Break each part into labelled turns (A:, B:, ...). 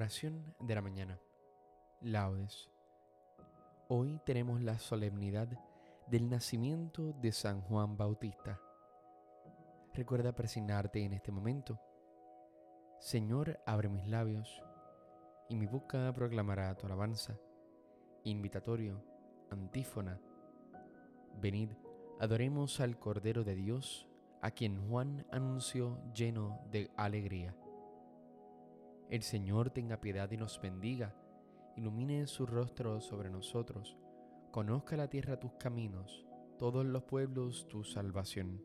A: Oración de la mañana. Laudes. Hoy tenemos la solemnidad del nacimiento de San Juan Bautista. Recuerda presignarte en este momento. Señor, abre mis labios y mi boca proclamará tu alabanza. Invitatorio, antífona. Venid, adoremos al Cordero de Dios, a quien Juan anunció lleno de alegría. El Señor tenga piedad y nos bendiga, ilumine su rostro sobre nosotros, conozca la tierra tus caminos, todos los pueblos tu salvación.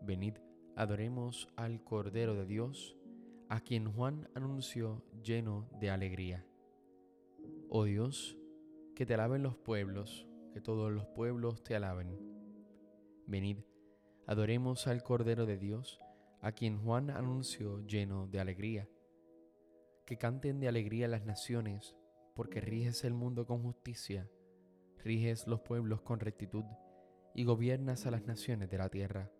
A: Venid, adoremos al Cordero de Dios, a quien Juan anunció lleno de alegría. Oh Dios, que te alaben los pueblos, que todos los pueblos te alaben. Venid, adoremos al Cordero de Dios, a quien Juan anunció lleno de alegría. Que canten de alegría las naciones, porque riges el mundo con justicia, riges los pueblos con rectitud y gobiernas a las naciones de la tierra.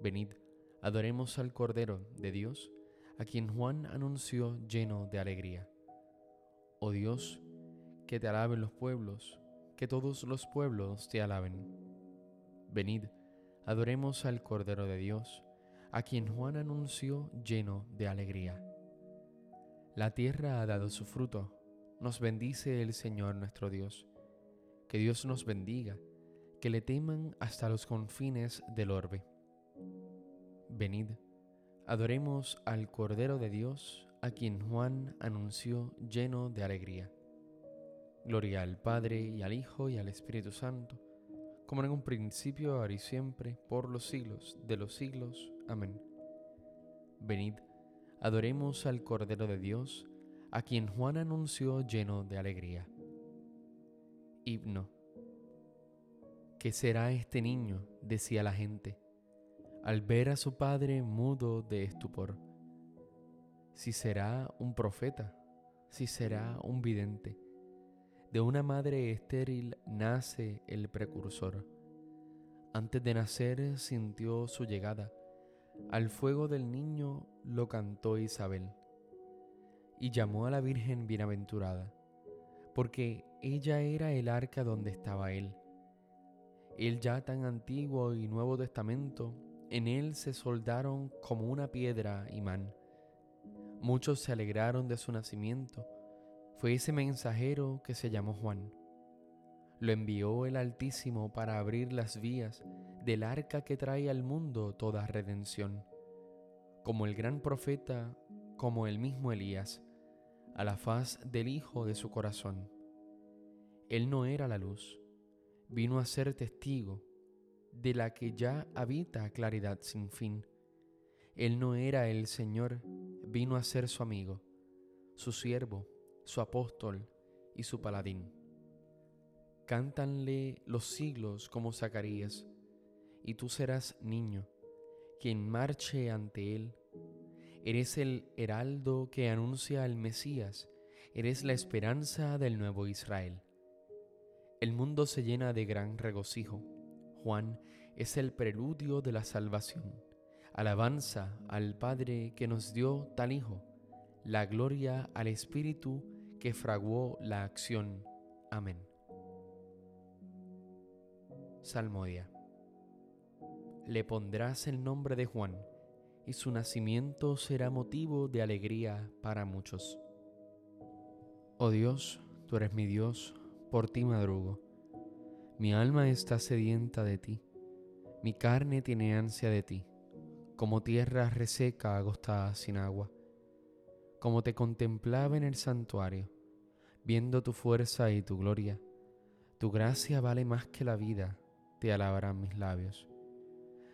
A: Venid, adoremos al Cordero de Dios, a quien Juan anunció lleno de alegría. Oh Dios, que te alaben los pueblos, que todos los pueblos te alaben. Venid, adoremos al Cordero de Dios, a quien Juan anunció lleno de alegría. La tierra ha dado su fruto, nos bendice el Señor nuestro Dios. Que Dios nos bendiga, que le teman hasta los confines del orbe. Venid, adoremos al Cordero de Dios, a quien Juan anunció lleno de alegría. Gloria al Padre y al Hijo y al Espíritu Santo, como en un principio, ahora y siempre, por los siglos de los siglos. Amén. Venid, adoremos al Cordero de Dios, a quien Juan anunció lleno de alegría. Himno. ¿Qué será este niño? decía la gente, al ver a su padre mudo de estupor. Si será un profeta, si será un vidente. De una madre estéril nace el precursor. Antes de nacer sintió su llegada al fuego del niño lo cantó Isabel y llamó a la Virgen bienaventurada, porque ella era el arca donde estaba él. El ya tan antiguo y nuevo testamento, en él se soldaron como una piedra imán. Muchos se alegraron de su nacimiento. Fue ese mensajero que se llamó Juan. Lo envió el Altísimo para abrir las vías del arca que trae al mundo toda redención, como el gran profeta, como el mismo Elías, a la faz del Hijo de su corazón. Él no era la luz, vino a ser testigo de la que ya habita claridad sin fin. Él no era el Señor, vino a ser su amigo, su siervo, su apóstol y su paladín. Cántanle los siglos como Zacarías, y tú serás niño, quien marche ante él. Eres el heraldo que anuncia al Mesías, eres la esperanza del nuevo Israel. El mundo se llena de gran regocijo. Juan es el preludio de la salvación. Alabanza al Padre que nos dio tal Hijo. La gloria al Espíritu que fraguó la acción. Amén. Salmodia le pondrás el nombre de Juan, y su nacimiento será motivo de alegría para muchos. Oh Dios, tú eres mi Dios, por ti madrugo. Mi alma está sedienta de ti, mi carne tiene ansia de ti, como tierra reseca agostada sin agua. Como te contemplaba en el santuario, viendo tu fuerza y tu gloria, tu gracia vale más que la vida, te alabarán mis labios.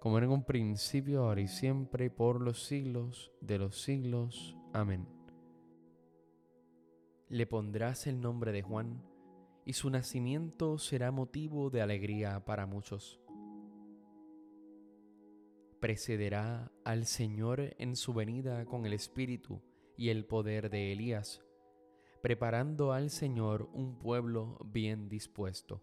A: como en un principio, ahora y siempre, por los siglos de los siglos. Amén. le pondrás el nombre de Juan, y su nacimiento será motivo de alegría para muchos. Precederá al Señor en su venida con el Espíritu y el poder de Elías, preparando al Señor un pueblo bien dispuesto.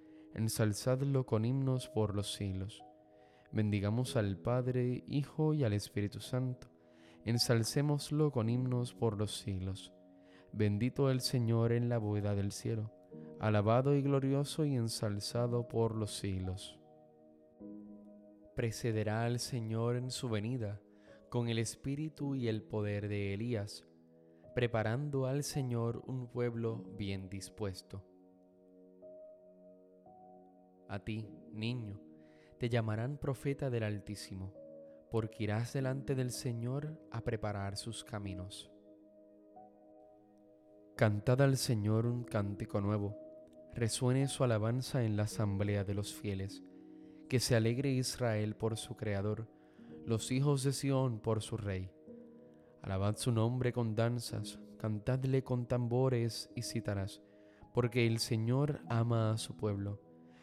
A: ensalzadlo con himnos por los siglos. Bendigamos al Padre, Hijo y al Espíritu Santo, ensalcémoslo con himnos por los siglos. Bendito el Señor en la bóveda del cielo, alabado y glorioso y ensalzado por los siglos. Precederá al Señor en su venida, con el espíritu y el poder de Elías, preparando al Señor un pueblo bien dispuesto. A ti, niño, te llamarán profeta del Altísimo, porque irás delante del Señor a preparar sus caminos. Cantad al Señor un cántico nuevo, resuene su alabanza en la asamblea de los fieles, que se alegre Israel por su Creador, los hijos de Sión por su Rey. Alabad su nombre con danzas, cantadle con tambores y cítaras, porque el Señor ama a su pueblo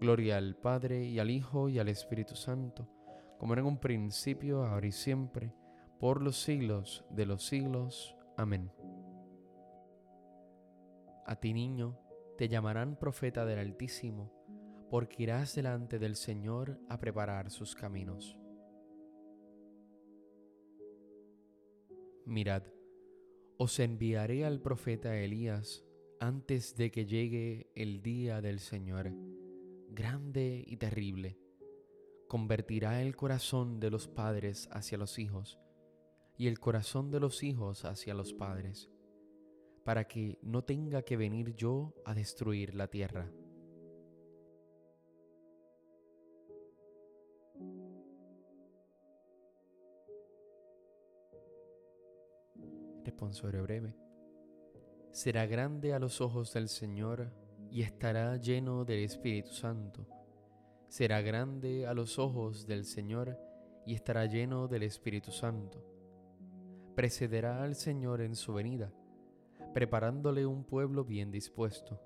A: Gloria al Padre y al Hijo y al Espíritu Santo, como era en un principio, ahora y siempre, por los siglos de los siglos. Amén. A ti niño te llamarán profeta del Altísimo, porque irás delante del Señor a preparar sus caminos. Mirad, os enviaré al profeta Elías antes de que llegue el día del Señor grande y terrible. Convertirá el corazón de los padres hacia los hijos y el corazón de los hijos hacia los padres, para que no tenga que venir yo a destruir la tierra. Responsorio breve. Será grande a los ojos del Señor y estará lleno del Espíritu Santo. Será grande a los ojos del Señor y estará lleno del Espíritu Santo. Precederá al Señor en su venida, preparándole un pueblo bien dispuesto.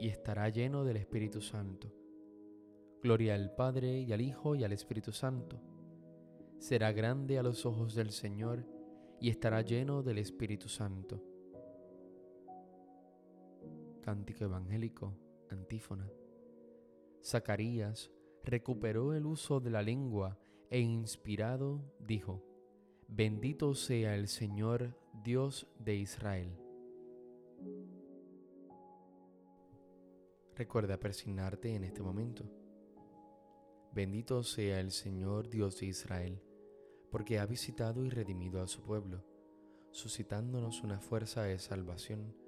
A: y estará lleno del Espíritu Santo. Gloria al Padre y al Hijo y al Espíritu Santo. Será grande a los ojos del Señor y estará lleno del Espíritu Santo. Cántico Evangélico, antífona. Zacarías recuperó el uso de la lengua e inspirado dijo, Bendito sea el Señor Dios de Israel. Recuerda persignarte en este momento. Bendito sea el Señor Dios de Israel, porque ha visitado y redimido a su pueblo, suscitándonos una fuerza de salvación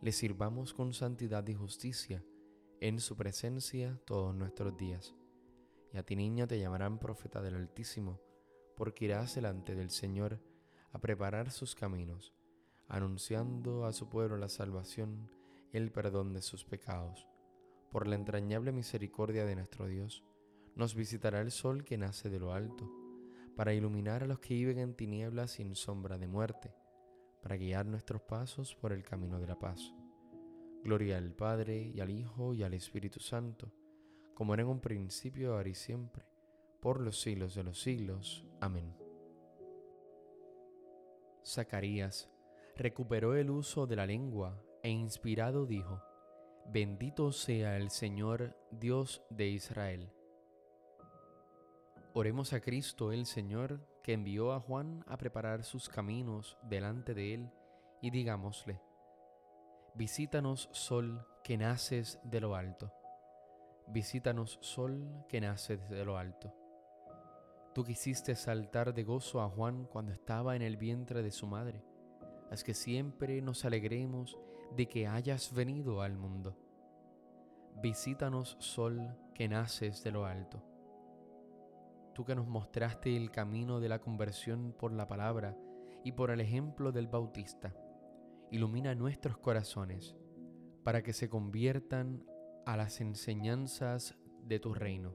A: le sirvamos con santidad y justicia en su presencia todos nuestros días. Y a ti niña te llamarán profeta del Altísimo, porque irás delante del Señor a preparar sus caminos, anunciando a su pueblo la salvación y el perdón de sus pecados. Por la entrañable misericordia de nuestro Dios, nos visitará el sol que nace de lo alto, para iluminar a los que viven en tinieblas sin sombra de muerte, para guiar nuestros pasos por el camino de la paz. Gloria al Padre y al Hijo y al Espíritu Santo como era en un principio, ahora y siempre, por los siglos de los siglos. Amén. Zacarías recuperó el uso de la lengua e inspirado dijo, Bendito sea el Señor Dios de Israel. Oremos a Cristo el Señor, que envió a Juan a preparar sus caminos delante de él, y digámosle, Visítanos, sol, que naces de lo alto Visítanos, sol que nace desde lo alto. Tú quisiste saltar de gozo a Juan cuando estaba en el vientre de su madre. Haz que siempre nos alegremos de que hayas venido al mundo. Visítanos, sol que naces de lo alto. Tú que nos mostraste el camino de la conversión por la palabra y por el ejemplo del Bautista, ilumina nuestros corazones para que se conviertan a las enseñanzas de tu reino.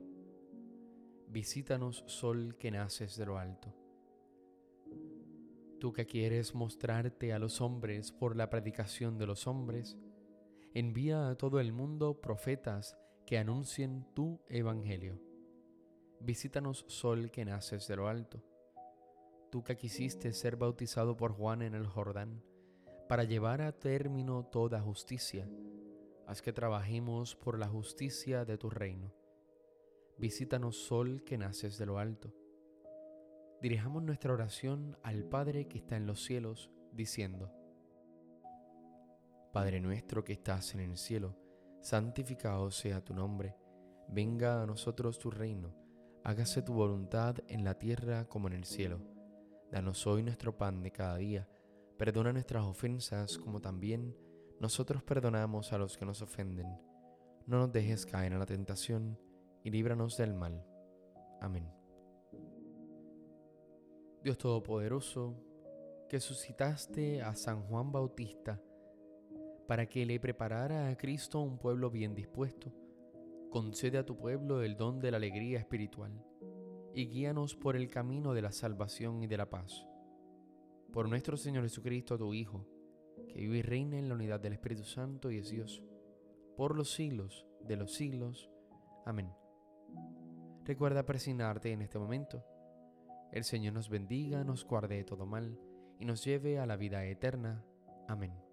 A: Visítanos, sol que naces de lo alto. Tú que quieres mostrarte a los hombres por la predicación de los hombres, envía a todo el mundo profetas que anuncien tu evangelio. Visítanos, sol que naces de lo alto. Tú que quisiste ser bautizado por Juan en el Jordán, para llevar a término toda justicia, haz que trabajemos por la justicia de tu reino. Visítanos, sol que naces de lo alto. Dirijamos nuestra oración al Padre que está en los cielos, diciendo, Padre nuestro que estás en el cielo, santificado sea tu nombre, venga a nosotros tu reino, hágase tu voluntad en la tierra como en el cielo. Danos hoy nuestro pan de cada día, perdona nuestras ofensas como también nosotros perdonamos a los que nos ofenden. No nos dejes caer en la tentación y líbranos del mal. Amén. Dios Todopoderoso, que suscitaste a San Juan Bautista para que le preparara a Cristo un pueblo bien dispuesto, concede a tu pueblo el don de la alegría espiritual y guíanos por el camino de la salvación y de la paz. Por nuestro Señor Jesucristo, tu Hijo, que vive y reina en la unidad del Espíritu Santo y es Dios, por los siglos de los siglos. Amén. Recuerda presionarte en este momento. El Señor nos bendiga, nos guarde de todo mal y nos lleve a la vida eterna. Amén.